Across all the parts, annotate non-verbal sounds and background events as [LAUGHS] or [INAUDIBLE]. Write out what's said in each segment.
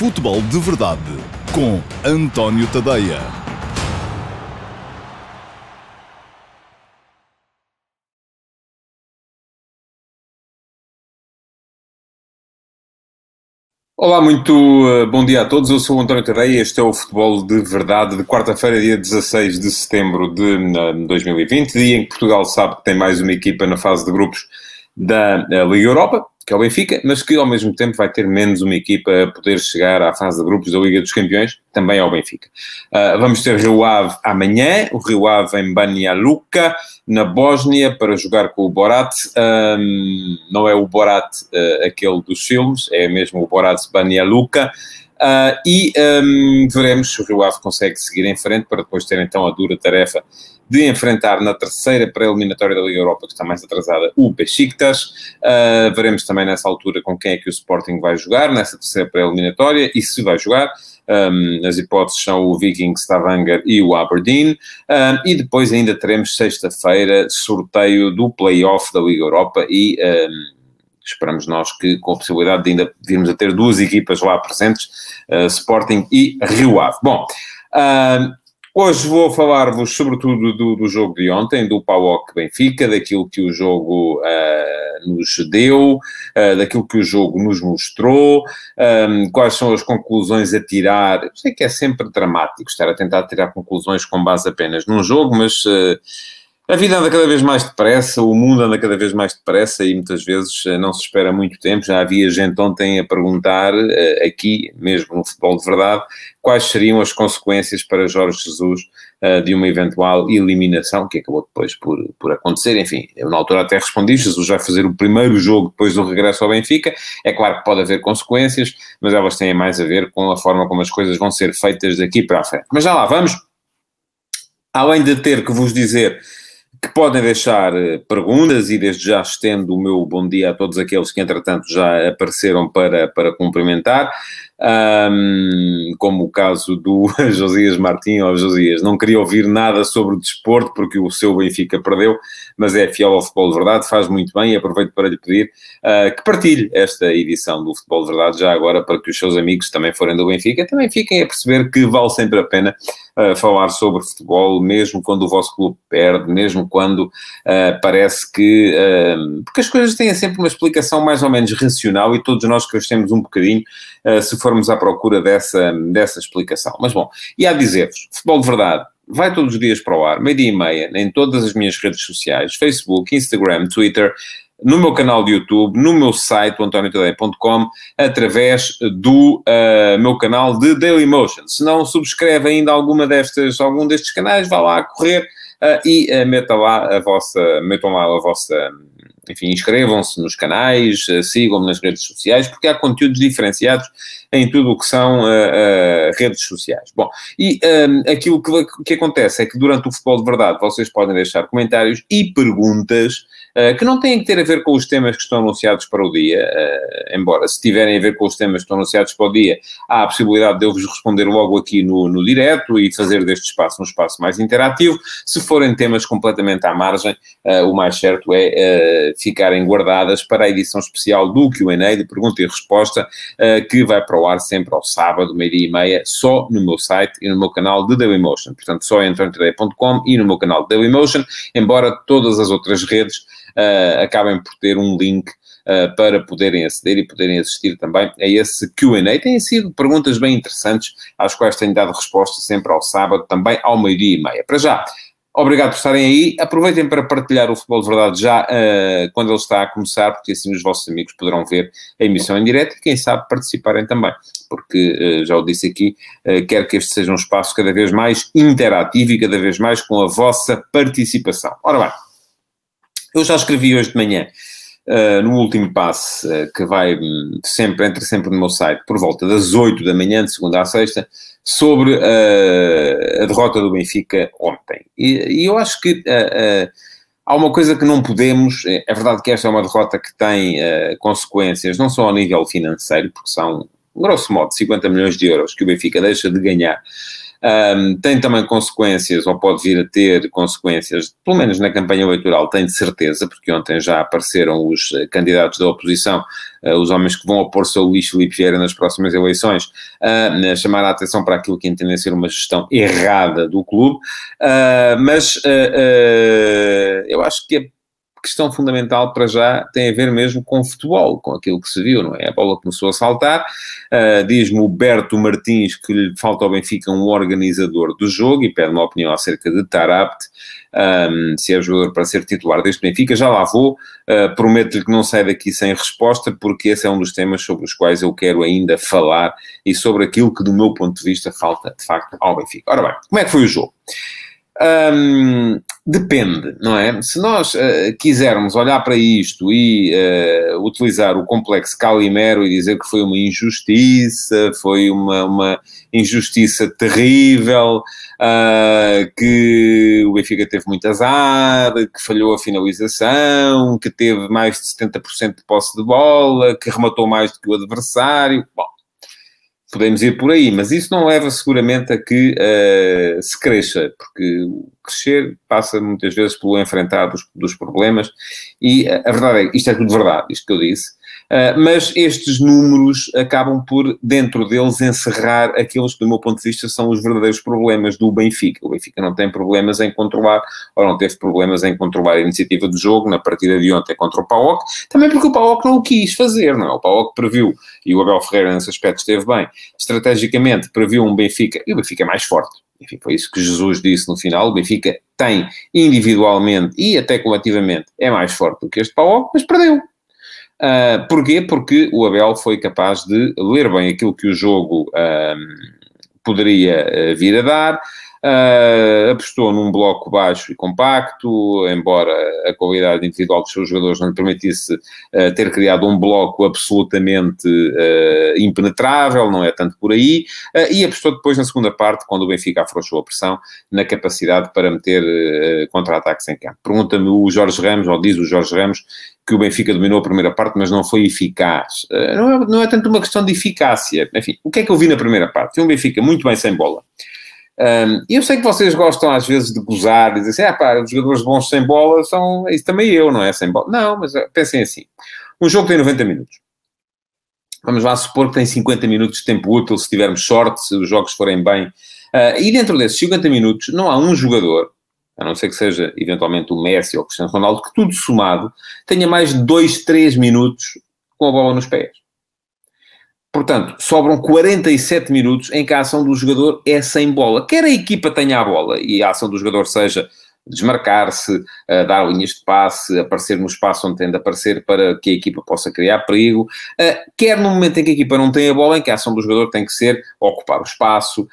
Futebol de Verdade com António Tadeia. Olá, muito uh, bom dia a todos. Eu sou o António Tadeia. Este é o Futebol de Verdade de quarta-feira, dia 16 de setembro de uh, 2020, dia em que Portugal sabe que tem mais uma equipa na fase de grupos da uh, Liga Europa que é o Benfica, mas que ao mesmo tempo vai ter menos uma equipa a poder chegar à fase de grupos da Liga dos Campeões, também é o Benfica. Uh, vamos ter Rio Ave amanhã, o Rio Ave em Banja Luka, na Bósnia, para jogar com o Borat. Um, não é o Borat uh, aquele dos filmes, é mesmo o Borat Banja Luka. Uh, e um, veremos se o Rio Ave consegue seguir em frente para depois ter então a dura tarefa de enfrentar na terceira pré-eliminatória da Liga Europa, que está mais atrasada, o Besiktas. Uh, veremos também nessa altura com quem é que o Sporting vai jogar, nessa terceira pré-eliminatória, e se vai jogar. Um, as hipóteses são o Viking, Stavanger e o Aberdeen. Um, e depois ainda teremos sexta-feira sorteio do play-off da Liga Europa e... Esperamos nós que com a possibilidade de ainda virmos a ter duas equipas lá presentes, uh, Sporting e Rio Ave. Bom, uh, Hoje vou falar-vos sobretudo do, do, jogo de ontem, do PAOK Benfica, daquilo que o jogo uh, nos deu, uh, daquilo que o jogo nos mostrou, um, quais são as conclusões a tirar. Eu sei que é sempre dramático estar a tentar tirar conclusões com base apenas num jogo, mas a vida anda cada vez mais depressa, o mundo anda cada vez mais depressa e muitas vezes não se espera muito tempo. Já havia gente ontem a perguntar, aqui mesmo no futebol de verdade, quais seriam as consequências para Jorge Jesus uh, de uma eventual eliminação, que acabou depois por, por acontecer. Enfim, eu na altura até respondi: Jesus vai fazer o primeiro jogo depois do regresso ao Benfica. É claro que pode haver consequências, mas elas têm mais a ver com a forma como as coisas vão ser feitas daqui para a frente. Mas já lá vamos. Além de ter que vos dizer que podem deixar eh, perguntas e desde já estendo o meu bom dia a todos aqueles que entretanto já apareceram para, para cumprimentar um, como o caso do [LAUGHS] Josias Martins, ou Josias, não queria ouvir nada sobre o desporto porque o seu Benfica perdeu, mas é fiel ao futebol de verdade, faz muito bem e aproveito para lhe pedir uh, que partilhe esta edição do futebol de verdade, já agora para que os seus amigos também forem do Benfica, também fiquem a perceber que vale sempre a pena uh, falar sobre futebol, mesmo quando o vosso clube perde, mesmo quando uh, parece que. porque as coisas têm sempre uma explicação mais ou menos racional e todos nós crescemos um bocadinho se for formos à procura dessa, dessa explicação. Mas bom, e a dizer-vos, futebol de verdade, vai todos os dias para o ar, meio-dia e meia, em todas as minhas redes sociais, Facebook, Instagram, Twitter, no meu canal de YouTube, no meu site, antoniotadeia.com, através do uh, meu canal de Dailymotion. Se não subscreve ainda alguma destas, algum destes canais, vá lá a correr uh, e uh, meta lá a vossa, metam lá a vossa enfim, inscrevam-se nos canais, uh, sigam-me nas redes sociais, porque há conteúdos diferenciados em tudo o que são uh, uh, redes sociais. Bom, e um, aquilo que, que acontece é que durante o futebol de verdade vocês podem deixar comentários e perguntas eh, que não têm que ter a ver com os temas que estão anunciados para o dia, uh, embora se tiverem a ver com os temas que estão anunciados para o dia, há a possibilidade de eu vos responder logo aqui no, no direto e fazer deste espaço um espaço mais interativo. Se forem temas completamente à margem, uh, o mais certo é ficarem guardadas para a edição especial do Q&A, de pergunta e resposta, que vai para o ar sempre ao sábado, meio-dia e meia, só no meu site e no meu canal de Dailymotion. Portanto, só em antoniotadeia.com e no meu canal Dailymotion, embora todas as outras redes uh, acabem por ter um link Uh, para poderem aceder e poderem assistir também a esse Q&A. Têm sido perguntas bem interessantes, às quais tenho dado resposta sempre ao sábado, também ao meio-dia e meia. Para já, obrigado por estarem aí. Aproveitem para partilhar o Futebol de Verdade já uh, quando ele está a começar, porque assim os vossos amigos poderão ver a emissão em direto e, quem sabe, participarem também. Porque, uh, já o disse aqui, quero que este seja um espaço cada vez mais interativo e cada vez mais com a vossa participação. Ora bem, eu já escrevi hoje de manhã, uh, no último passe, uh, que vai hum, sempre, entra sempre no meu site, por volta das 8 da manhã, de segunda a sexta, sobre uh, a derrota do Benfica ontem. E, e eu acho que há uma coisa que não podemos. É verdade que esta é uma derrota que tem consequências, não só ao nível financeiro, porque são, grosso modo, 50 milhões de euros que o Benfica deixa de ganhar um, tem também consequências, ou pode vir a ter consequências, pelo menos na campanha eleitoral, tenho de certeza, porque ontem já apareceram os uh, candidatos da oposição, uh, os homens que vão opor-se ao Luís Filipe Vieira nas próximas eleições, uh, chamar a atenção para aquilo que entendem ser uma gestão errada do clube, mas eu acho que é questão fundamental para já tem a ver mesmo com futebol, com aquilo que se viu, não é? A bola começou a saltar, uh, diz-me o Berto Martins que lhe falta ao Benfica um organizador do jogo e pede uma opinião acerca de Tarabt, um, se é jogador para ser titular deste Benfica, já lá vou, uh, prometo-lhe que não sai daqui sem resposta, porque esse é um dos temas sobre os quais eu quero ainda falar e sobre aquilo que do meu ponto de vista falta de facto ao Benfica. Ora bem, como é que foi o jogo? Um, depende, não é? Se nós uh, quisermos olhar para isto e uh, utilizar o complexo Calimero e dizer que foi uma injustiça, foi uma, uma injustiça terrível, uh, que o Benfica teve muito azar, que falhou a finalização, que teve mais de 70% de posse de bola, que rematou mais do que o adversário. Bom, podemos ir por aí, mas isso não leva seguramente a que uh, se cresça, porque crescer passa muitas vezes pelo enfrentar dos, dos problemas, e a, a verdade é, isto é tudo verdade, isto que eu disse, Uh, mas estes números acabam por, dentro deles, encerrar aqueles que, do meu ponto de vista, são os verdadeiros problemas do Benfica. O Benfica não tem problemas em controlar, ou não teve problemas em controlar a iniciativa de jogo na partida de ontem contra o PAOC, também porque o PAOC não o quis fazer, não é? O PAOC previu, e o Abel Ferreira nesse aspecto esteve bem, estrategicamente previu um Benfica, e o Benfica é mais forte. Enfim, foi isso que Jesus disse no final. O Benfica tem individualmente e até coletivamente é mais forte do que este PAOC, mas perdeu. Uh, porquê? Porque o Abel foi capaz de ler bem aquilo que o jogo poderia uh, vir a dar, Uh, apostou num bloco baixo e compacto, embora a qualidade individual dos seus jogadores não lhe permitisse uh, ter criado um bloco absolutamente uh, impenetrável, não é tanto por aí, e apostou depois na segunda parte, quando o Benfica afrouxou a pressão, na capacidade para meter contra-ataques em campo. Pergunta-me o Jorge Ramos, ou diz o Jorge Ramos, que o Benfica dominou a primeira parte, mas não foi eficaz. Não é, não é tanto uma questão de eficácia. Enfim, o que é que eu vi na primeira parte? Vi um Benfica muito bem sem bola. Um, eu sei que vocês gostam às vezes de gozar, e dizer assim, ah pá, os jogadores bons sem bola são, isso também eu, não é? Sem bola. Não, mas eh, pensem assim, um jogo tem 90 minutos. Vamos lá supor que tem 50 minutos de tempo útil, se tivermos sorte, se os jogos forem bem. Uh, e dentro desses 50 minutos não há um jogador, a não ser que seja eventualmente o Messi ou o Cristiano Ronaldo, que tudo somado tenha mais de 2, 3 minutos com a bola nos pés. Portanto, sobram 47 minutos em que a ação do jogador é sem bola. Quer a equipa tenha a bola e a ação do jogador seja desmarcar-se, dar linhas de passe, aparecer no espaço onde tem de aparecer para que a equipa possa criar perigo, quer no momento em que a equipa não tem a bola, em que a ação do jogador tem que ser ocupar o espaço,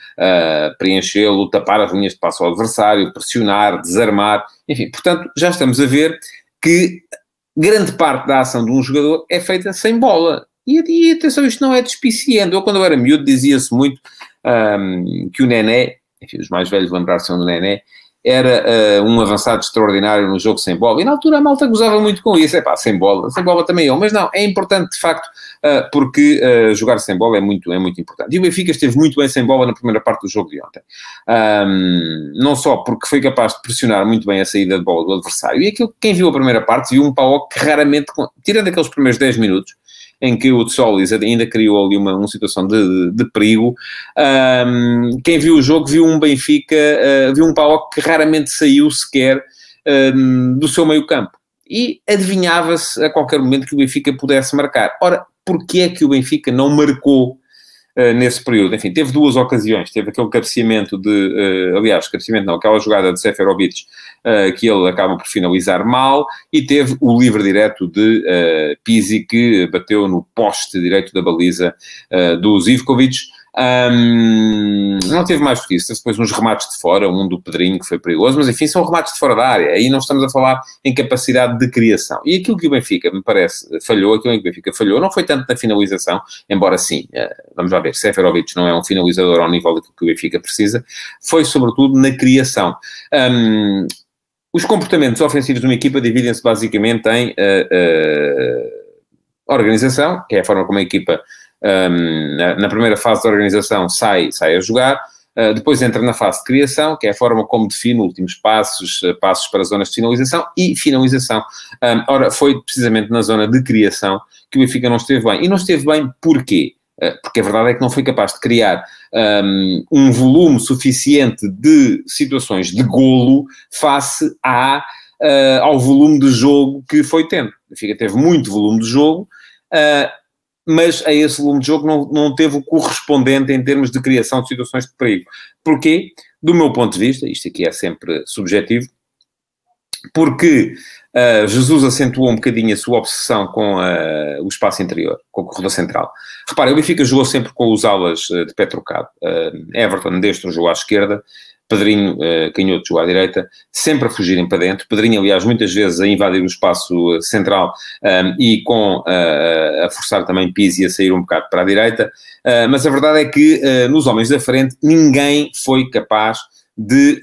preenchê-lo, tapar as linhas de passe ao adversário, pressionar, desarmar, enfim, portanto, já estamos a ver que grande parte da ação de um jogador é feita sem bola. E, e atenção, isto não é despiciando. Eu, quando eu era miúdo, dizia-se muito um, que o Nené, enfim, os mais velhos lembrar-se do Nené, era uh, um avançado extraordinário no jogo sem bola. E na altura a malta gozava muito com isso. É pá, sem bola, sem bola também eu. Mas não, é importante de facto, uh, porque uh, jogar sem bola é muito, é muito importante. E o Benfica esteve muito bem sem bola na primeira parte do jogo de ontem. Um, não só porque foi capaz de pressionar muito bem a saída de bola do adversário, e aquilo quem viu a primeira parte viu um pau que raramente, tirando aqueles primeiros 10 minutos, em que o Tsolis ainda criou ali uma, uma situação de, de, perigo. Um, quem viu o jogo viu um Benfica, uh, viu um Paulo que raramente saiu sequer um, do seu meio campo. E adivinhava-se a qualquer momento que o Benfica pudesse marcar. Ora, porquê é que o Benfica não marcou Uh, nesse período. Enfim, teve duas ocasiões. Teve aquele cabeceamento de, uh, aliás, cabeceamento não, aquela jogada de Seferovic uh, que ele acaba por finalizar mal, e teve o livre direto de uh, Pizzi, que bateu no poste direito da baliza uh, do Zivkovic. Um, não teve mais do que isso. Teve depois uns remates de fora, um do Pedrinho, que foi perigoso, mas enfim, são remates de fora da área. Aí não estamos a falar em capacidade de criação. E aquilo que o Benfica, me parece, falhou, aquilo que o Benfica falhou, não foi tanto na finalização, embora sim, vamos lá ver, Seferovic não é um finalizador ao nível daquilo que o Benfica precisa, foi sobretudo na criação. Um, os comportamentos ofensivos de uma equipa dividem-se basicamente em uh, uh, organização, que é a forma como a equipa, um, na, primeira fase da organização, sai, sai a jogar, Uh, depois entra na fase de criação, que é a forma como define últimos passos, passos para zonas de finalização e finalização. Um, ora, foi precisamente na zona de criação que o Benfica não esteve bem. E não esteve bem porquê? Uh, porque a verdade é que não foi capaz de criar um, um volume suficiente de situações de golo face à, ao volume de jogo que foi tendo. O Benfica teve muito volume de jogo, mas a esse volume de jogo não, não teve o correspondente em termos de criação de situações de perigo. Porquê? Do meu ponto de vista, isto aqui é sempre subjetivo, porque uh, Jesus acentuou um bocadinho a sua obsessão com uh, o espaço interior, com o corredor central. Repare, o Benfica jogou sempre com os alas uh, de pé trocado. Everton destro jogou à esquerda, Pedrinho, uh, canhoto, jogou à direita, sempre a fugirem para dentro. Pedrinho, aliás, muitas vezes a invadir o espaço central um, e com a forçar também Pizzi a sair um bocado para a direita. Mas a verdade é que nos homens da frente ninguém foi capaz de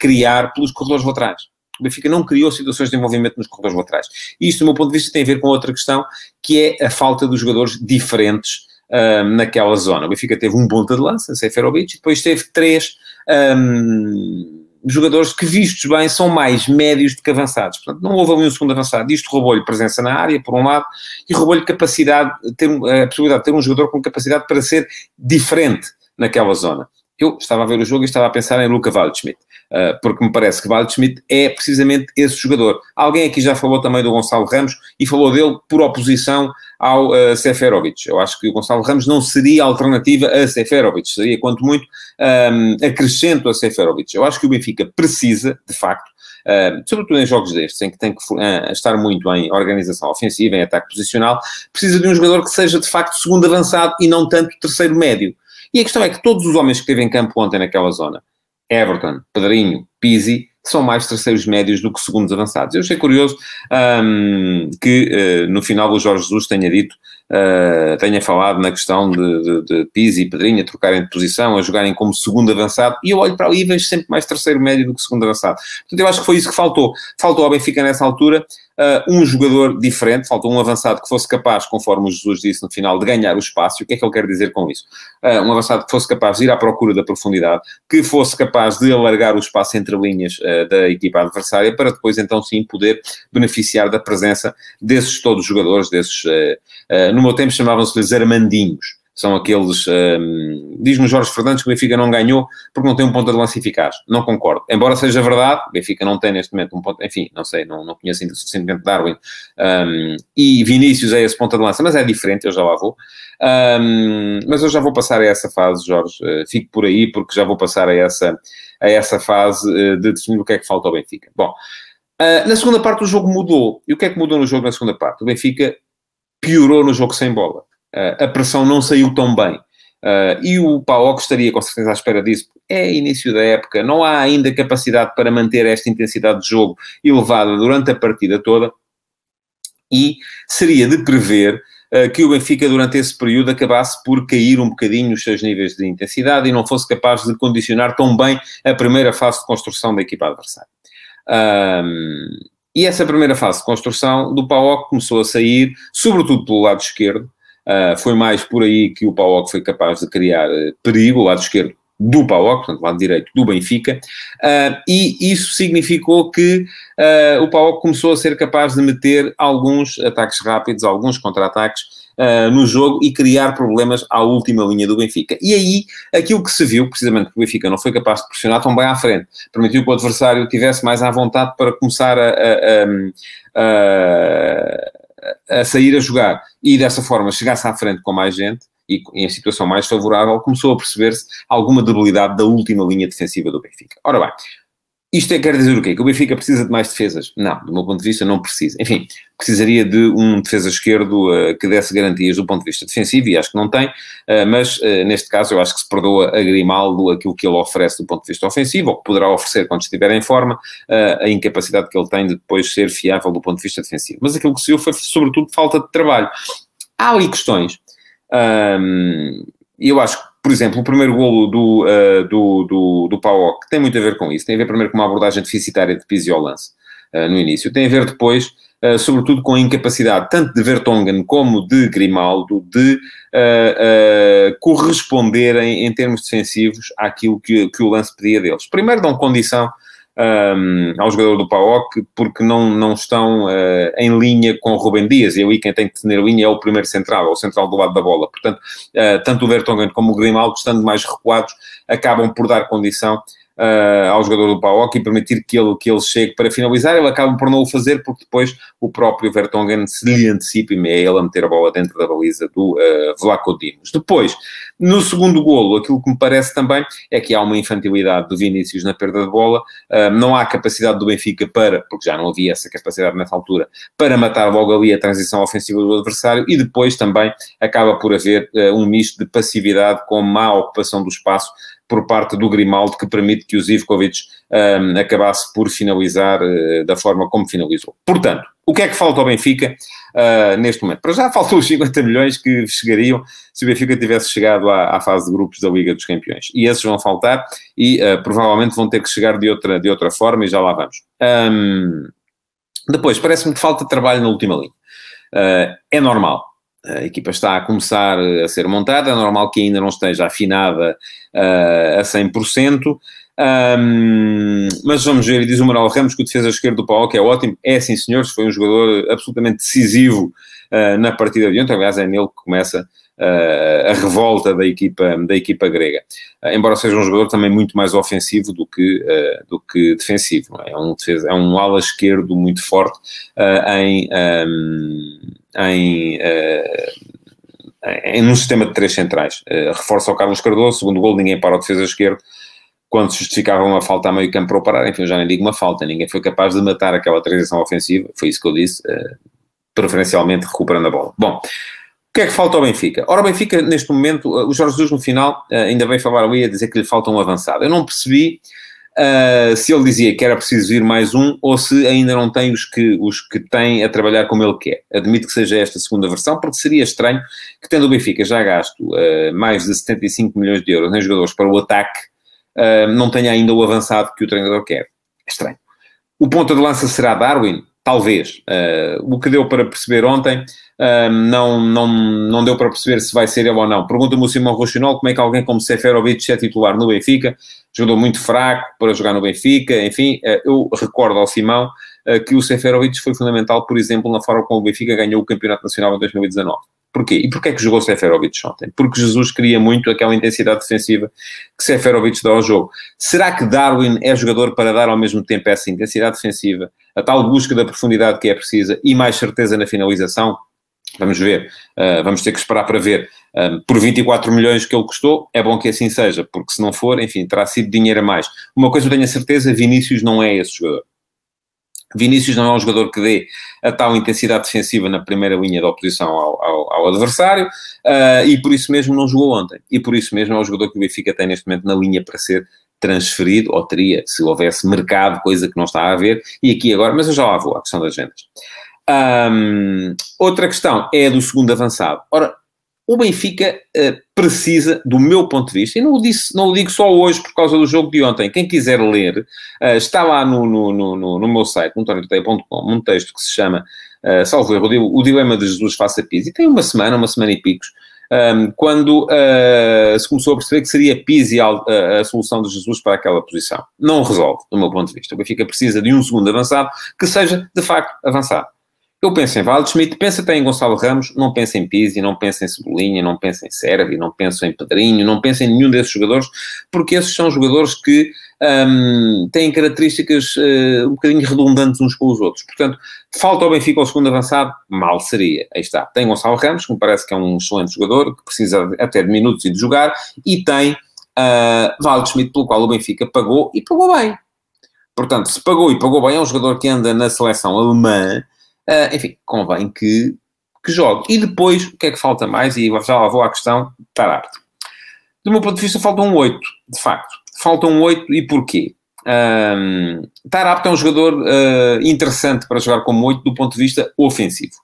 criar pelos corredores laterais. O Benfica não criou situações de envolvimento nos corredores laterais. E isto, do meu ponto de vista, tem a ver com outra questão, que é a falta de jogadores diferentes ehm, naquela zona. O Benfica teve um ponta de lança, Seferovic, e depois teve três um, jogadores que, vistos bem, são mais médios do que avançados. Portanto, não houve ali um segundo avançado. Isto roubou-lhe presença na área, por um lado, e roubou-lhe capacidade, ter, a possibilidade de ter um jogador com capacidade para ser diferente naquela zona. Eu estava a ver o jogo e estava a pensar em Luca Waldschmidt. Uh, porque me parece que Waldschmidt é precisamente esse jogador. Alguém aqui já falou também do Gonçalo Ramos e falou dele por oposição ao uh, Seferovic. Eu acho que o Gonçalo Ramos não seria alternativa a Seferovic, seria, quanto muito, um, acrescento a Seferovic. Eu acho que o Benfica precisa, de facto, uh, sobretudo em jogos destes, em que tem que uh, estar muito em organização ofensiva, em ataque posicional, precisa de um jogador que seja, de facto, segundo avançado e não tanto terceiro médio. E a questão é que todos os homens que esteve em campo ontem naquela zona, Everton, Pedrinho, Pizzi, são mais terceiros médios do que segundos avançados. Eu achei curioso um, que uh, no final o Jorge Jesus tenha dito, uh, tenha falado na questão de, de, de Pizzi e Pedrinho a trocarem de posição, a jogarem como segundo avançado, e eu olho para ali e vejo sempre mais terceiro médio do que segundo avançado. Portanto, eu acho que foi isso que faltou. Faltou ao Benfica nessa altura uh, um jogador diferente, faltou um avançado que fosse capaz, conforme o Jesus disse no final, de ganhar o espaço. O que é que ele quer dizer com isso? Uh, um avançado que fosse capaz de ir à procura da profundidade, que fosse capaz de alargar o espaço entre linhas uh, da equipa adversária, para depois então sim poder beneficiar da presença desses todos os jogadores, desses, no meu tempo chamavam-se-lhes armandinhos são aqueles. Um, Diz-me Jorge Fernandes que o Benfica não ganhou porque não tem um ponto de lança eficaz. Não concordo. Embora seja verdade, o Benfica não tem neste momento um ponto. Enfim, não sei, não, não conheço ainda suficientemente Darwin. Um, e Vinícius é esse ponto de lança, mas é diferente, eu já lá vou. Um, mas eu já vou passar a essa fase, Jorge. Uh, fico por aí porque já vou passar a essa, a essa fase uh, de definir o que é que falta ao Benfica. Bom, uh, na segunda parte o jogo mudou. E o que é que mudou no jogo na segunda parte? O Benfica piorou no jogo sem bola. Uh, a pressão não saiu tão bem. Uh, e o PAOK estaria com certeza à espera disso. É início da época, não há ainda capacidade para manter esta intensidade de jogo elevada durante a partida toda. E seria de prever uh, que o Benfica, durante esse período, acabasse por cair um bocadinho os seus níveis de intensidade e não fosse capaz de condicionar tão bem a primeira fase de construção da equipa adversária. Um, e essa primeira fase de construção do PAOK começou a sair, sobretudo pelo lado esquerdo, Uh, foi mais por aí que o PAOK foi capaz de criar uh, perigo, o lado esquerdo do PAOK, portanto, lado direito do Benfica, uh, e isso significou que uh, o PAOK começou a ser capaz de meter alguns ataques rápidos, alguns contra-ataques uh, no jogo e criar problemas à última linha do Benfica. E aí, aquilo que se viu, precisamente que o Benfica não foi capaz de pressionar tão bem à frente, permitiu que o adversário tivesse mais à vontade para começar a, a, a, a sair a jogar e dessa forma chegasse à frente com mais gente e em situação mais favorável, começou a perceber-se alguma debilidade da última linha defensiva do Benfica. Ora bem, isto é, quer dizer o quê? Que o Benfica precisa de mais defesas? Não, do meu ponto de vista não precisa. Enfim, precisaria de um defesa esquerdo uh, que desse garantias do ponto de vista defensivo, e acho que não tem, uh, mas uh, neste caso eu acho que se perdoa a Grimaldo aquilo que ele oferece do ponto de vista ofensivo, ou que poderá oferecer quando estiver em forma, a incapacidade que ele tem de depois ser fiável do ponto de vista defensivo. Mas aquilo que se viu foi sobretudo falta de trabalho. Há ali questões. E eu acho que por exemplo, o primeiro golo do, uh, do, do, do PAOK tem muito a ver com isso. Tem a ver primeiro com uma abordagem deficitária de piso ao lance uh, no início. Tem a ver depois uh, sobretudo com a incapacidade tanto de Vertonghen como de Grimaldo de uh, corresponderem em termos defensivos àquilo que, que o lance pedia deles. Primeiro dão condição um, ao jogador do PAOK porque não, não estão uh, em linha com o Rubem Dias, e aí quem tem que tener linha é o primeiro central, é o central do lado da bola. Portanto, uh, tanto o Vertonghen como o Grimaldo, estando mais recuados, acabam por dar condição uh, ao jogador do PAOK e permitir que ele, que ele chegue para finalizar, ele acaba por não o fazer porque depois o próprio Vertonghen se lhe antecipa e é ele a meter a bola dentro da baliza do uh, Vlaco Dimos. Depois, no segundo golo, aquilo que me parece também é que há uma infantilidade do Vinícius na perda de bola, uh, não há capacidade do Benfica para, porque já não havia essa capacidade nessa altura, para matar logo ali a transição ofensiva do adversário e depois também acaba por haver uh, um misto de passividade com má ocupação do espaço por parte do Grimaldo que permite que o Zivkovic um, acabasse por finalizar uh, da forma como finalizou. Portanto, o que é que falta ao Benfica uh, neste momento? Para já faltam os 50 milhões que chegariam se o Benfica tivesse chegado à, à, fase de grupos da Liga dos Campeões. E esses vão faltar e uh, provavelmente vão ter que chegar de outra, de outra forma e já lá vamos. Um, depois, parece-me que falta trabalho na última linha. é normal a equipa está a começar a ser montada, é normal que ainda não esteja afinada uh, a 100%, um, mas vamos ver, diz o Manuel Ramos que o defesa esquerdo do Pau, que é ótimo, é sim senhores, foi um jogador absolutamente decisivo uh, na partida de ontem, aliás é nele que começa a revolta da equipa, da equipa grega, embora seja um jogador também muito mais ofensivo do que, do que defensivo, é? é? um defesa, é um ala esquerdo muito forte em... Um, em, em num sistema de três centrais. Uh, reforça o Carlos Cardoso, segundo gol, ninguém para o defesa esquerdo, quando se justificava uma falta a meio campo para o parar, enfim, eu já nem digo uma falta, ninguém foi capaz de matar aquela transição ofensiva, foi isso que eu disse, uh, preferencialmente recuperando a bola. Bom, que é que falta ao Benfica? Ora, o Benfica, neste momento, o Jorge Jesus no final ainda veio falar ali a dizer que lhe falta um avançado. Eu não percebi Uh, se ele dizia que era preciso vir mais um ou se ainda não tem os que, os que tem a trabalhar como ele quer. Admito que seja esta segunda versão, porque seria estranho que, tendo o Benfica já gasto uh, mais de 75 milhões de euros em jogadores para o ataque, uh, não tenha ainda o avançado que o treinador quer. É estranho. O ponto de lança será Darwin? Talvez. o que deu para perceber ontem não, não, não deu para perceber se vai ser ele ou não. Pergunta-me o Simão Rochinol como é que alguém como Seferovic é titular no Benfica, jogador muito fraco para jogar no Benfica, enfim, uh, eu recordo ao Simão uh, que o Seferovic foi fundamental, por exemplo, na forma como o Benfica ganhou o Campeonato Nacional em 2019. Porquê? E porquê é que jogou Seferovic ontem? Porque Jesus queria muito aquela intensidade defensiva que Seferovic dá ao jogo. Será que Darwin é jogador para dar ao mesmo tempo essa intensidade defensiva, a tal busca da profundidade que é precisa e mais certeza na finalização? Vamos ver, uh, vamos ter que esperar para ver. Um, por 24 milhões que ele custou, é bom que assim seja, porque se não for, enfim, terá sido dinheiro a mais. Uma coisa eu tenho a certeza, Vinícius não é esse jogador. Vinícius não é um jogador que dê a tal intensidade defensiva na primeira linha da oposição ao, ao, ao adversário uh, e por isso mesmo não jogou ontem. E por isso mesmo é o jogador que o Benfica tem neste momento na linha para ser transferido, ou teria, se houvesse mercado, coisa que não está a haver, e aqui agora, mas eu já lá vou à questão das agendas. Um, outra questão é a do segundo avançado. Ora, o Benfica uh, precisa, do meu ponto de vista, e não o, disse, não o digo só hoje por causa do jogo de ontem, quem quiser ler, uh, está lá no, no, no, no meu site, montorioteia.com, um texto que se chama, uh, salvo erro, o Dilema de Jesus Faça Pizzi, e tem uma semana, uma semana e picos, um, quando uh, se começou a perceber que seria Pizzi a, a, a, solução de Jesus para aquela posição. Não resolve, do meu ponto de vista. O Benfica precisa de um segundo avançado que seja, de facto, avançado. Eu penso em Waldschmidt, penso até em Gonçalo Ramos, não penso em Pizzi, não penso em Cebolinha, não penso em Servi, não penso em Pedrinho, não penso em nenhum desses jogadores, porque esses são jogadores que um, têm características uh, um bocadinho redundantes uns com os outros. Portanto, falta ao Benfica ao segundo avançado? Mal seria. Aí está. Tem Gonçalo Ramos, que me parece que é um excelente jogador, que precisa até de minutos e de jogar, e tem uh, Waldschmidt, pelo qual o Benfica pagou, e pagou bem. Portanto, se pagou e pagou bem, é um jogador que anda na seleção alemã, Uh, enfim, convém que, que jogue. E depois, o que é que falta mais? E já lá vou à questão Tarapte. Do meu ponto de vista, falta um 8, de facto. Falta um 8 e porquê? Um, Tarapte é um jogador uh, interessante para jogar como 8 do ponto de vista ofensivo.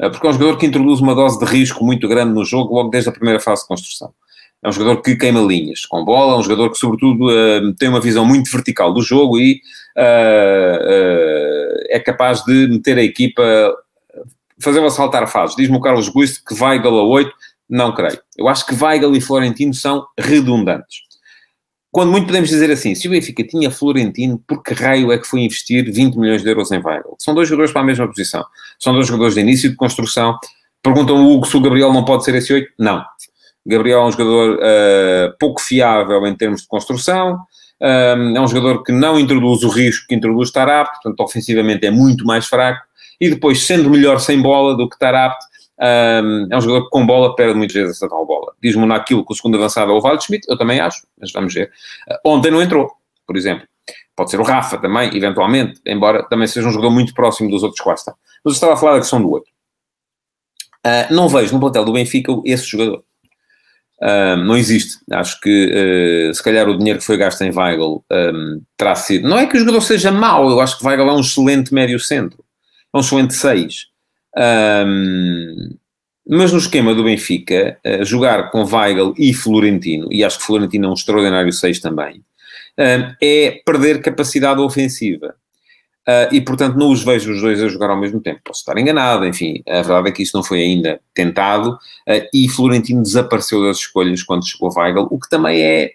Uh, porque é um jogador que introduz uma dose de risco muito grande no jogo logo desde a primeira fase de construção. É um jogador que queima linhas com bola, é um jogador que, sobretudo, uh, tem uma visão muito vertical do jogo e é capaz de meter a equipa, fazer-la saltar fases. Diz-me o Carlos Guisto que Weigl a 8, não creio. Eu acho que Weigl e Florentino são redundantes. Quando muito podemos dizer assim, se o Benfica tinha Florentino, por que raio é que foi investir 20 milhões de euros em Weigl? São dois jogadores para a mesma posição. São dois jogadores de início de construção. Perguntam o Hugo se o Gabriel não pode ser esse 8? Não. Gabriel é um jogador uh, pouco fiável em termos de construção. Um, é um jogador que não introduz o risco que introduz Tarap, portanto, ofensivamente é muito mais fraco. E depois, sendo melhor sem bola do que Tarap, um, é um jogador que com bola perde muitas vezes essa tal bola. Diz-me naquilo que o segundo avançado é o Waldschmidt, eu também acho, mas vamos ver. Uh, ontem não entrou, por exemplo. Pode ser o Rafa também, eventualmente, embora também seja um jogador muito próximo dos outros quatro. Mas eu estava a falar da questão do outro. Uh, não vejo no plantel do Benfica esse jogador. Uh, não existe. Acho que uh, se calhar o dinheiro que foi gasto em Weigl um, terá sido. Não é que o jogador seja mau, eu acho que Weigl é um excelente médio centro, é um excelente 6. Um, mas no esquema do Benfica, jogar com Weigl e Florentino, e acho que Florentino é um extraordinário 6 também, é perder capacidade ofensiva. Uh, e portanto não os vejo os dois a jogar ao mesmo tempo. Posso estar enganado, enfim, a verdade é que isso não foi ainda tentado e Florentino desapareceu das escolhas quando chegou Weigl, o que também é,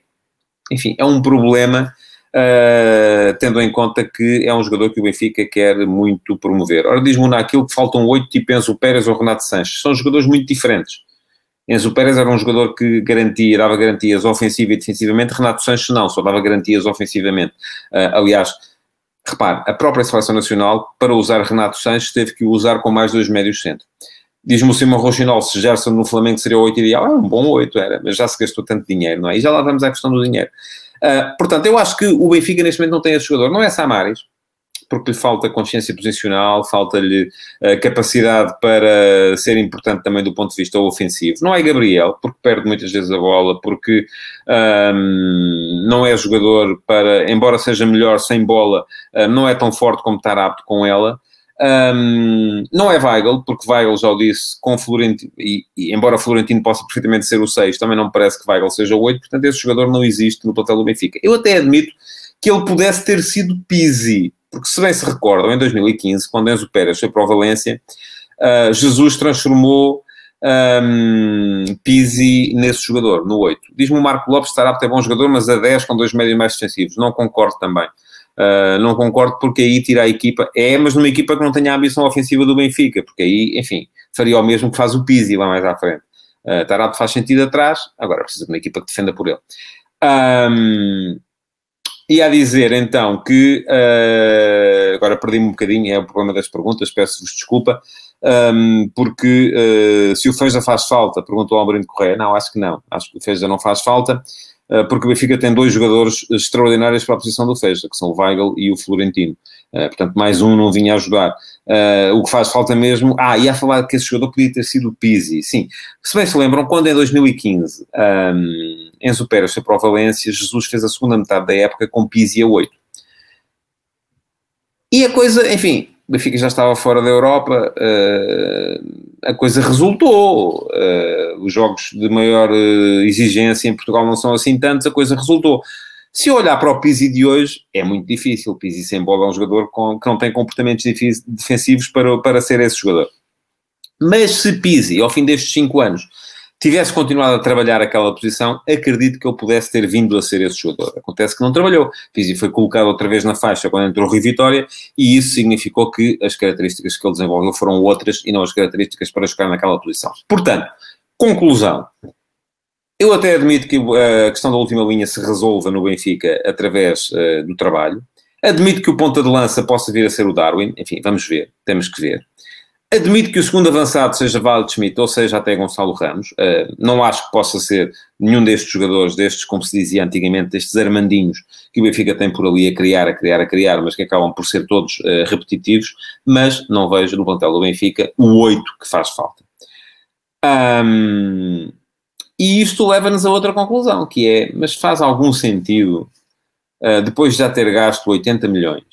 enfim, é um problema uh, tendo em conta que é um jogador que o Benfica quer muito promover. Ora, diz-me naquilo que faltam oito, tipo Enzo Pérez ou Renato Sanches. São jogadores muito diferentes. Enzo Pérez era um jogador que garantia, dava garantias ofensiva e defensivamente, Renato Sanches não, só dava garantias ofensivamente. Uh, aliás, repare, a própria Seleção Nacional, para usar Renato Sanches, teve que o usar com mais dois médios centro. Diz-me o Simão Rochinol, se Gerson no Flamengo seria o 8 ideal, é um bom 8, era, mas já se gastou tanto dinheiro, não é? E já lá vamos à questão do dinheiro. Uh, portanto, eu acho que o Benfica neste momento não tem esse jogador. Não é Samaris, porque lhe falta consciência posicional, falta-lhe uh, capacidade para ser importante também do ponto de vista ofensivo. Não é Gabriel, porque perde muitas vezes a bola, porque um, não é jogador para, embora seja melhor sem bola, uh, não é tão forte como estar apto com ela. Um, não é Weigl, porque Weigl já o disse, com Florentino, e, e, embora Florentino possa perfeitamente ser o 6, também não me parece que Weigl seja o 8, portanto esse jogador não existe no plantel do Benfica. Eu até admito que ele pudesse ter sido Pizzi, porque se bem se recordam, em 2015, quando Enzo Pérez foi para o Valência, uh, Jesus transformou um, Pizzi nesse jogador, no 8. Diz-me o Marco Lopes, estará a é bom jogador, mas a 10 com dois médios mais defensivos. Não concordo também. Uh, não concordo porque aí tira a equipa, é, mas numa equipa que não tenha a ambição ofensiva do Benfica, porque aí, enfim, faria o mesmo que faz o Pizzi lá mais à frente. Uh, faz sentido atrás, agora precisa de uma equipa que defenda por ele. Um, e a dizer então que, uh, agora perdi-me um bocadinho, é o problema das perguntas, peço-vos desculpa, um, porque uh, se o Feija faz falta, perguntou ao Alberino Correia, não, acho que não, acho que o Feija não faz falta, porque o Benfica tem dois jogadores extraordinários para a posição do Feja, que são o Weigl e o Florentino. Uh, portanto, mais um não vinha ajudar. Uh, o que faz falta mesmo. Ah, e a falar que esse jogador podia ter sido o Pizzi. Sim. Se bem se lembram, quando em 2015 um, Enzo Pérez foi para o Valência, Jesus fez a segunda metade da época com Pizzi a 8. E a coisa, enfim, o Benfica já estava fora da Europa, uh, a coisa resultou. Uh, os jogos de maior uh, exigência em Portugal não são assim tantos, a coisa resultou. Se olhar para o Pizzi de hoje, é muito difícil. O Pizzi sem bola é um jogador com, que não tem comportamentos defensivos para, para ser esse jogador. Mas se Pizzi, ao fim destes 5 anos, tivesse continuado a trabalhar aquela posição, acredito que ele pudesse ter vindo a ser esse jogador. Acontece que não trabalhou. Foi colocado outra vez na faixa quando entrou o Rui Vitória e isso significou que as características que ele desenvolveu foram outras e não as características para jogar naquela posição. Portanto, conclusão. Eu até admito que a questão da última linha se resolva no Benfica através uh, do trabalho. Admito que o ponta de lança possa vir a ser o Darwin. Enfim, vamos ver. Temos que ver. Admito que o segundo avançado seja Waldschmidt ou seja até Gonçalo Ramos. Uh, não acho que possa ser nenhum destes jogadores, destes, como se dizia antigamente, destes armandinhos que o Benfica tem por ali a criar, a criar, a criar, mas que acabam por ser todos uh, repetitivos. Mas não vejo no plantel do Benfica o 8 que faz falta. Um, e isto leva-nos a outra conclusão, que é, mas faz algum sentido, uh, depois de já ter gasto 80 milhões,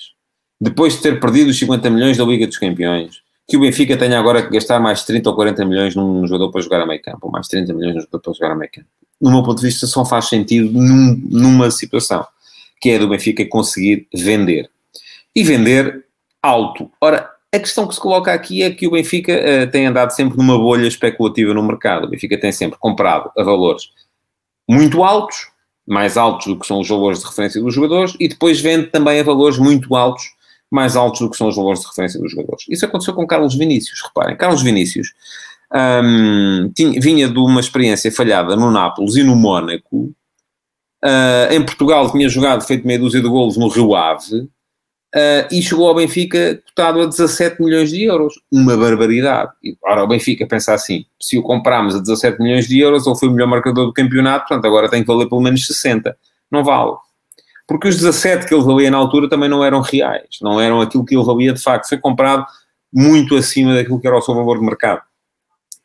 depois de ter perdido os 50 milhões da Liga dos Campeões, que o Benfica tenha agora que gastar mais 30 ou 40 milhões num jogador para jogar a meio campo, ou mais 30 milhões num jogador para jogar a meio campo. no meu ponto de vista, só faz sentido num, numa situação, que é do Benfica conseguir vender. E vender alto. Ora, a questão que se coloca aqui é que o Benfica uh, tem andado sempre numa bolha especulativa no mercado. O Benfica tem sempre comprado a valores muito altos, mais altos do que são os valores de referência dos jogadores, e depois vende também a valores muito altos, mais altos do que são os valores de referência dos jogadores. Isso aconteceu com Carlos Vinícius, reparem. Carlos Vinícius um, tinha, vinha de uma experiência falhada no Nápoles e no Mónaco. Uh, em Portugal tinha jogado, feito meia dúzia de golos no Rio Ave Uh, e chegou ao Benfica cotado a 17 milhões de euros. Uma barbaridade. E, ora, o Benfica pensa assim: se o compramos a 17 milhões de euros, ele foi o melhor marcador do campeonato, portanto agora tem que valer pelo menos 60. Não vale. Porque os 17 que ele valia na altura também não eram reais, não eram aquilo que ele valia de facto. Foi comprado muito acima daquilo que era o seu valor de mercado.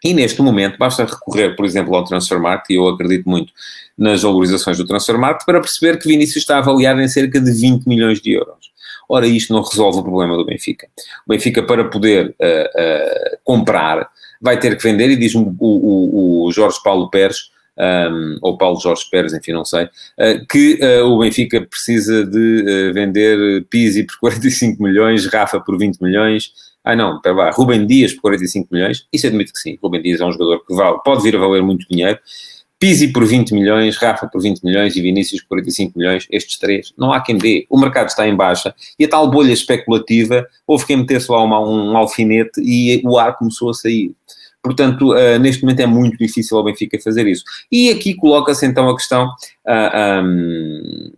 E neste momento basta recorrer, por exemplo, ao Transfermarkt, e eu acredito muito nas valorizações do Transfermarkt, para perceber que Vinícius está avaliado em cerca de 20 milhões de euros. Ora, isto não resolve o problema do Benfica. O Benfica, para poder uh, uh, comprar, vai ter que vender, e diz-me o, o, o, Jorge Paulo Pérez, um, ou Paulo Jorge Pérez, enfim, não sei, uh, que o Benfica precisa de vender Pizzi por [LAUGHS] 45 milhões, Rafa por 20 milhões, ah não, pera lá, Rubem Dias por 45 milhões, isso admito que sim, Rubem Dias é um jogador que vale, pode vir a valer muito dinheiro, Pizzi por 20 milhões, Rafa por 20 milhões e Vinícius por 45 milhões, estes três, não há quem dê. O mercado está em baixa e a tal bolha especulativa, houve quem metesse lá uma, um alfinete e o ar começou a sair. Portanto, uh, neste momento é muito difícil ao Benfica fazer isso. E aqui coloca-se então a questão, uh, ah, um,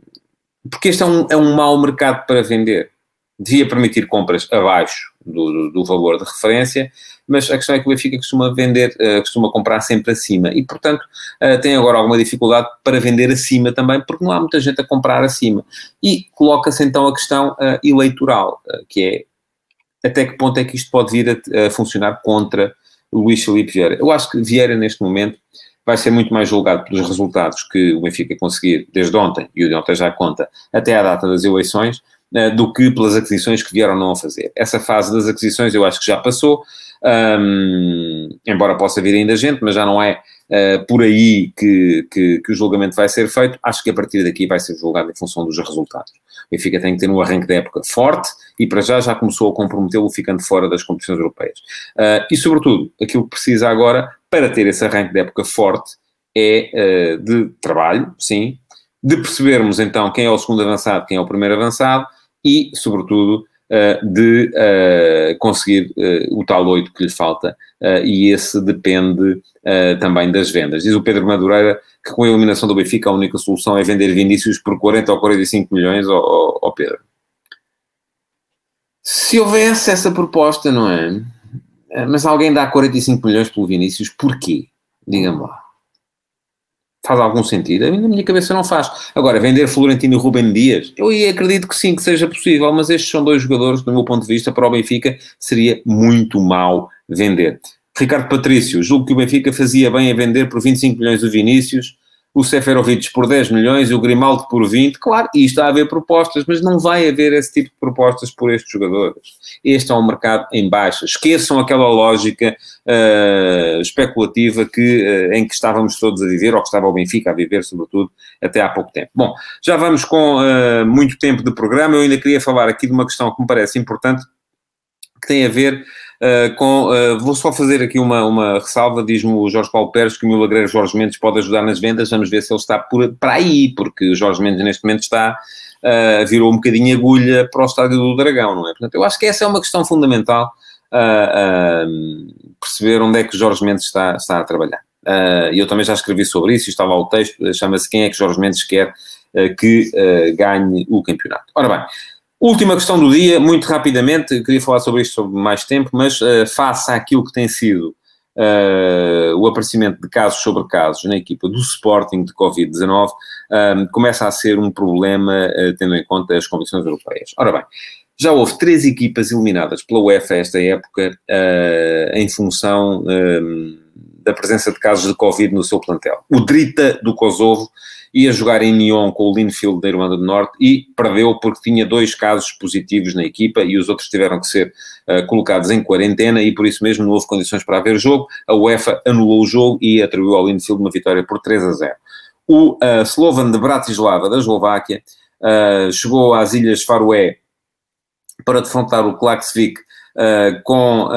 porque este é um, é um mau mercado para vender. Devia permitir compras abaixo do, do, valor de referência, mas a questão é que o Benfica costuma vender, uh, costuma comprar sempre acima e, portanto, uh, tem agora alguma dificuldade para vender acima também, porque não há muita gente a comprar acima. E coloca-se então a questão uh, eleitoral, que é até que ponto é que isto pode vir a, a funcionar contra Luís Felipe Vieira. Eu acho que Vieira, neste momento, vai ser muito mais julgado pelos resultados que o Benfica conseguir desde ontem, e o de ontem já conta, até à data das eleições, do que pelas aquisições que vieram não a fazer. Essa fase das aquisições eu acho que já passou, um, embora possa vir ainda gente, mas já não é uh, por aí que, que, que, o julgamento vai ser feito. Acho que a partir daqui vai ser julgado em função dos resultados. O Benfica tem que ter um arranque da época forte e para já já começou a comprometê-lo ficando fora das competições europeias. Uh, e sobretudo, aquilo que precisa agora para ter esse arranque da época forte é uh, de trabalho, sim, de percebermos então quem é o segundo avançado, quem é o primeiro avançado e, sobretudo, uh, de uh, conseguir uh, o tal 8 que lhe falta, e esse depende também das vendas. Diz o Pedro Madureira que com a eliminação do Benfica a única solução é vender Vinícius por 40 ou 45 milhões, ó oh, oh Pedro. Se houvesse essa proposta, não é? Mas alguém dá 45 milhões pelo Vinícius, porquê? Diga-me lá faz algum sentido? Na minha cabeça não faz. Agora, vender Florentino e Rubem Dias, eu acredito que sim, que seja possível, mas estes são dois jogadores, do meu ponto de vista, para o Benfica, seria muito mal vender. Ricardo Patrício, julgo que o Benfica fazia bem a vender por 25 milhões o Vinícius, o Seferovic por 10 milhões e o Grimaldo por 20, claro, e está a haver propostas, mas não vai haver esse tipo de propostas por estes jogadores. Este é um mercado em baixa. Esqueçam aquela lógica uh, especulativa que, uh, em que estávamos todos a viver, ou que estava o Benfica a viver, sobretudo, até há pouco tempo. Bom, já vamos com uh, muito tempo de programa, eu ainda queria falar aqui de uma questão que me parece importante, que tem a ver Uh, com, uh, vou só fazer aqui uma, uma ressalva, diz-me o Jorge Paulo Pérez que o milagreiro Jorge Mendes pode ajudar nas vendas, vamos ver se ele está por, para aí, porque o Jorge Mendes neste momento está, uh, virou um bocadinho agulha para o estádio do Dragão, não é? Portanto, eu acho que essa é uma questão fundamental, perceber onde é que o Jorge Mendes está, está a trabalhar. E eu também já escrevi sobre isso, estava ao texto, chama-se Quem é que Jorge Mendes quer que ganhe o campeonato. Ora bem, Última questão do dia, muito rapidamente, queria falar sobre isto sobre mais tempo, mas uh, face àquilo que tem sido uh, o aparecimento de casos sobre casos na equipa do Sporting de Covid-19, uh, começa a ser um problema uh, tendo em conta as condições europeias. Ora bem, já houve três equipas eliminadas pela UEFA esta época em função da presença de casos de Covid no seu plantel. O Drita do Kosovo ia jogar em Nyon com o Linfield da Irlanda do Norte e perdeu porque tinha dois casos positivos na equipa e os outros tiveram que ser uh, colocados em quarentena e por isso mesmo não houve condições para haver jogo. A UEFA anulou o jogo e atribuiu ao Linfield uma vitória por 3 a 0. O uh, Slovan de Bratislava, da Eslováquia, uh, chegou às Ilhas Faroé para defrontar o Klaksvik com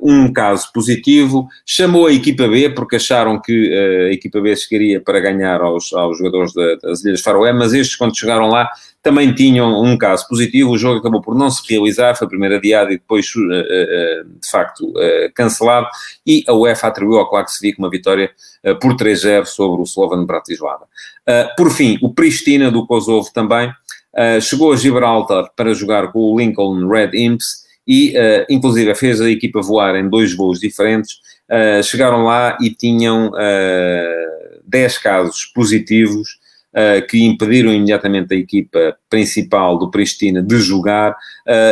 um caso positivo, chamou a equipa B, porque acharam que uh, a equipa B chegaria para ganhar aos, aos jogadores das Ilhas Faroé, mas estes, quando chegaram lá, também tinham um caso positivo, o jogo acabou por não se realizar, foi primeiro adiado e depois, de facto, cancelado, e a UEFA atribuiu ao Klaksvik uma vitória por 3-0 sobre o Slovan Bratislava. Por fim, o Pristina do Kosovo também, chegou a Gibraltar para jogar com o Lincoln Red Imps e, uh, inclusive, fez a equipa voar em dois voos diferentes. Uh, chegaram lá e tinham uh, 10 casos positivos que impediram imediatamente a equipa principal do Pristina de jogar.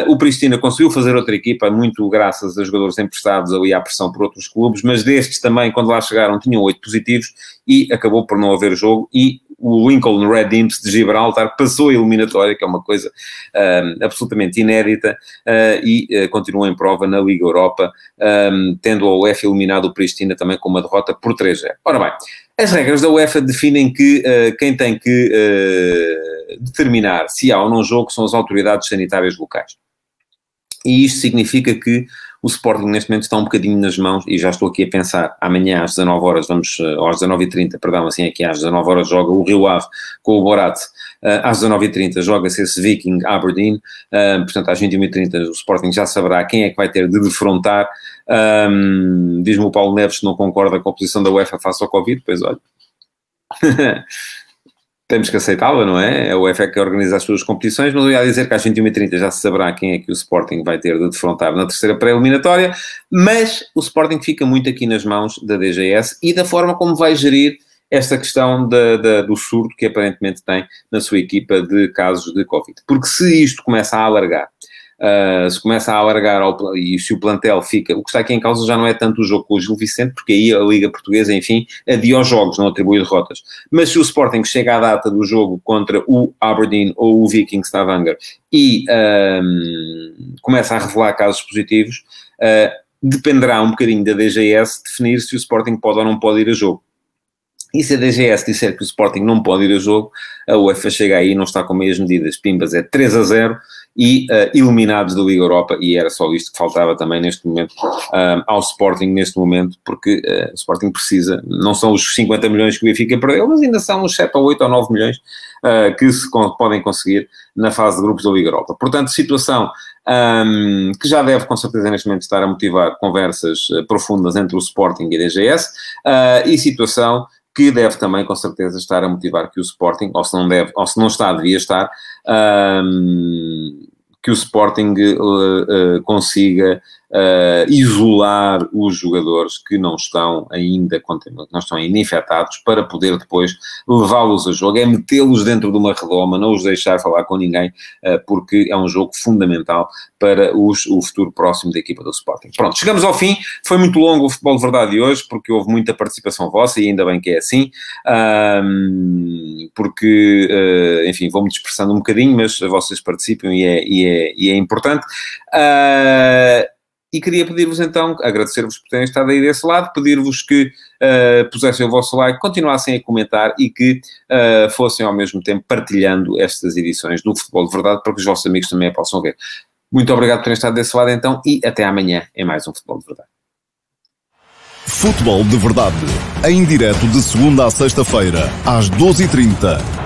o Pristina conseguiu fazer outra equipa, muito graças a jogadores emprestados ali à pressão por outros clubes, mas destes também, quando lá chegaram, tinham 8 positivos e acabou por não haver jogo. E o Lincoln Red Imps de Gibraltar passou a eliminatória, que é uma coisa um, absolutamente inédita, uh, e uh, continua em prova na Liga Europa, um, tendo a UEFA eliminado o Pristina também com uma derrota por 3-0. Ora bem, as regras da UEFA definem que uh, quem tem que determinar se há ou não jogo são as autoridades sanitárias locais. E isto significa que o Sporting neste momento está um bocadinho nas mãos, e já estou aqui a pensar, amanhã às 19 horas, vamos, eh, às 19h30, perdão, assim aqui às 19 horas joga o Rio Ave com o Borat, uh, às 19h30 joga-se esse Viking Aberdeen, uh, portanto às 21h30 o Sporting já saberá quem é que vai ter de defrontar, um, diz-me o Paulo Neves que não concorda com a posição da UEFA face ao Covid, pois olha... [LAUGHS] temos que aceitá-la, não é? É o UEFA que organiza as suas competições, mas eu ia dizer que às 21h30 já se saberá quem é que o Sporting vai ter de defrontar na terceira pré-eliminatória, mas o Sporting fica muito aqui nas mãos da DGS e da forma como vai gerir esta questão da, da, do surto que aparentemente tem na sua equipa de casos de Covid. Porque se isto começa a alargar uh, se começa a alargar ao, e se o plantel fica, o que está aqui em causa já não é tanto o jogo com o Gil Vicente, porque aí a Liga Portuguesa, enfim, adia os jogos, não atribui derrotas. Mas se o Sporting chega à data do jogo contra o Aberdeen ou o Viking Stavanger e um, começa a revelar casos positivos, uh, dependerá um bocadinho da DGS definir se o Sporting pode ou não pode ir a jogo. E se a DGS disser que o Sporting não pode ir a jogo, a UEFA chega aí e não está com meias medidas. Pimbas é 3 a 0 e uh, eliminados da Liga Europa, e era só isto que faltava também neste momento uh, ao Sporting, neste momento, porque uh, o Sporting precisa, não são os 50 milhões que o Benfica perdeu, mas ainda são uns 7 ou 8 ou 9 milhões que se podem conseguir na fase de grupos da Liga Europa. Portanto, situação um, que já deve, com certeza, neste momento estar a motivar conversas profundas entre o Sporting e a DGS, e situação que deve também, com certeza, estar a motivar que o Sporting, ou se não deve, ou se não está, devia estar, um, que o Sporting uh, uh, consiga uh, isolar os jogadores que não estão ainda não estão ainda infectados para poder depois levá-los a jogo, é metê-los dentro de uma redoma, não os deixar falar com ninguém, uh, porque é um jogo fundamental para os, o futuro próximo da equipa do Sporting. Pronto, chegamos ao fim, foi muito longo o Futebol de Verdade de hoje, porque houve muita participação vossa e ainda bem que é assim, um, porque, uh, enfim, vou-me dispersando um bocadinho, mas vocês participam e é, e é, e é importante. Uh, e queria pedir-vos então, agradecer-vos por terem estado aí desse lado, pedir-vos que uh, pusessem o vosso like, continuassem a comentar e que uh, fossem ao mesmo tempo partilhando estas edições do Futebol de Verdade para que os vossos amigos também a possam ver. Muito obrigado por terem estado desse lado então e até amanhã em mais um Futebol de Verdade. Futebol de Verdade, em direto de segunda a sexta-feira, às 12h30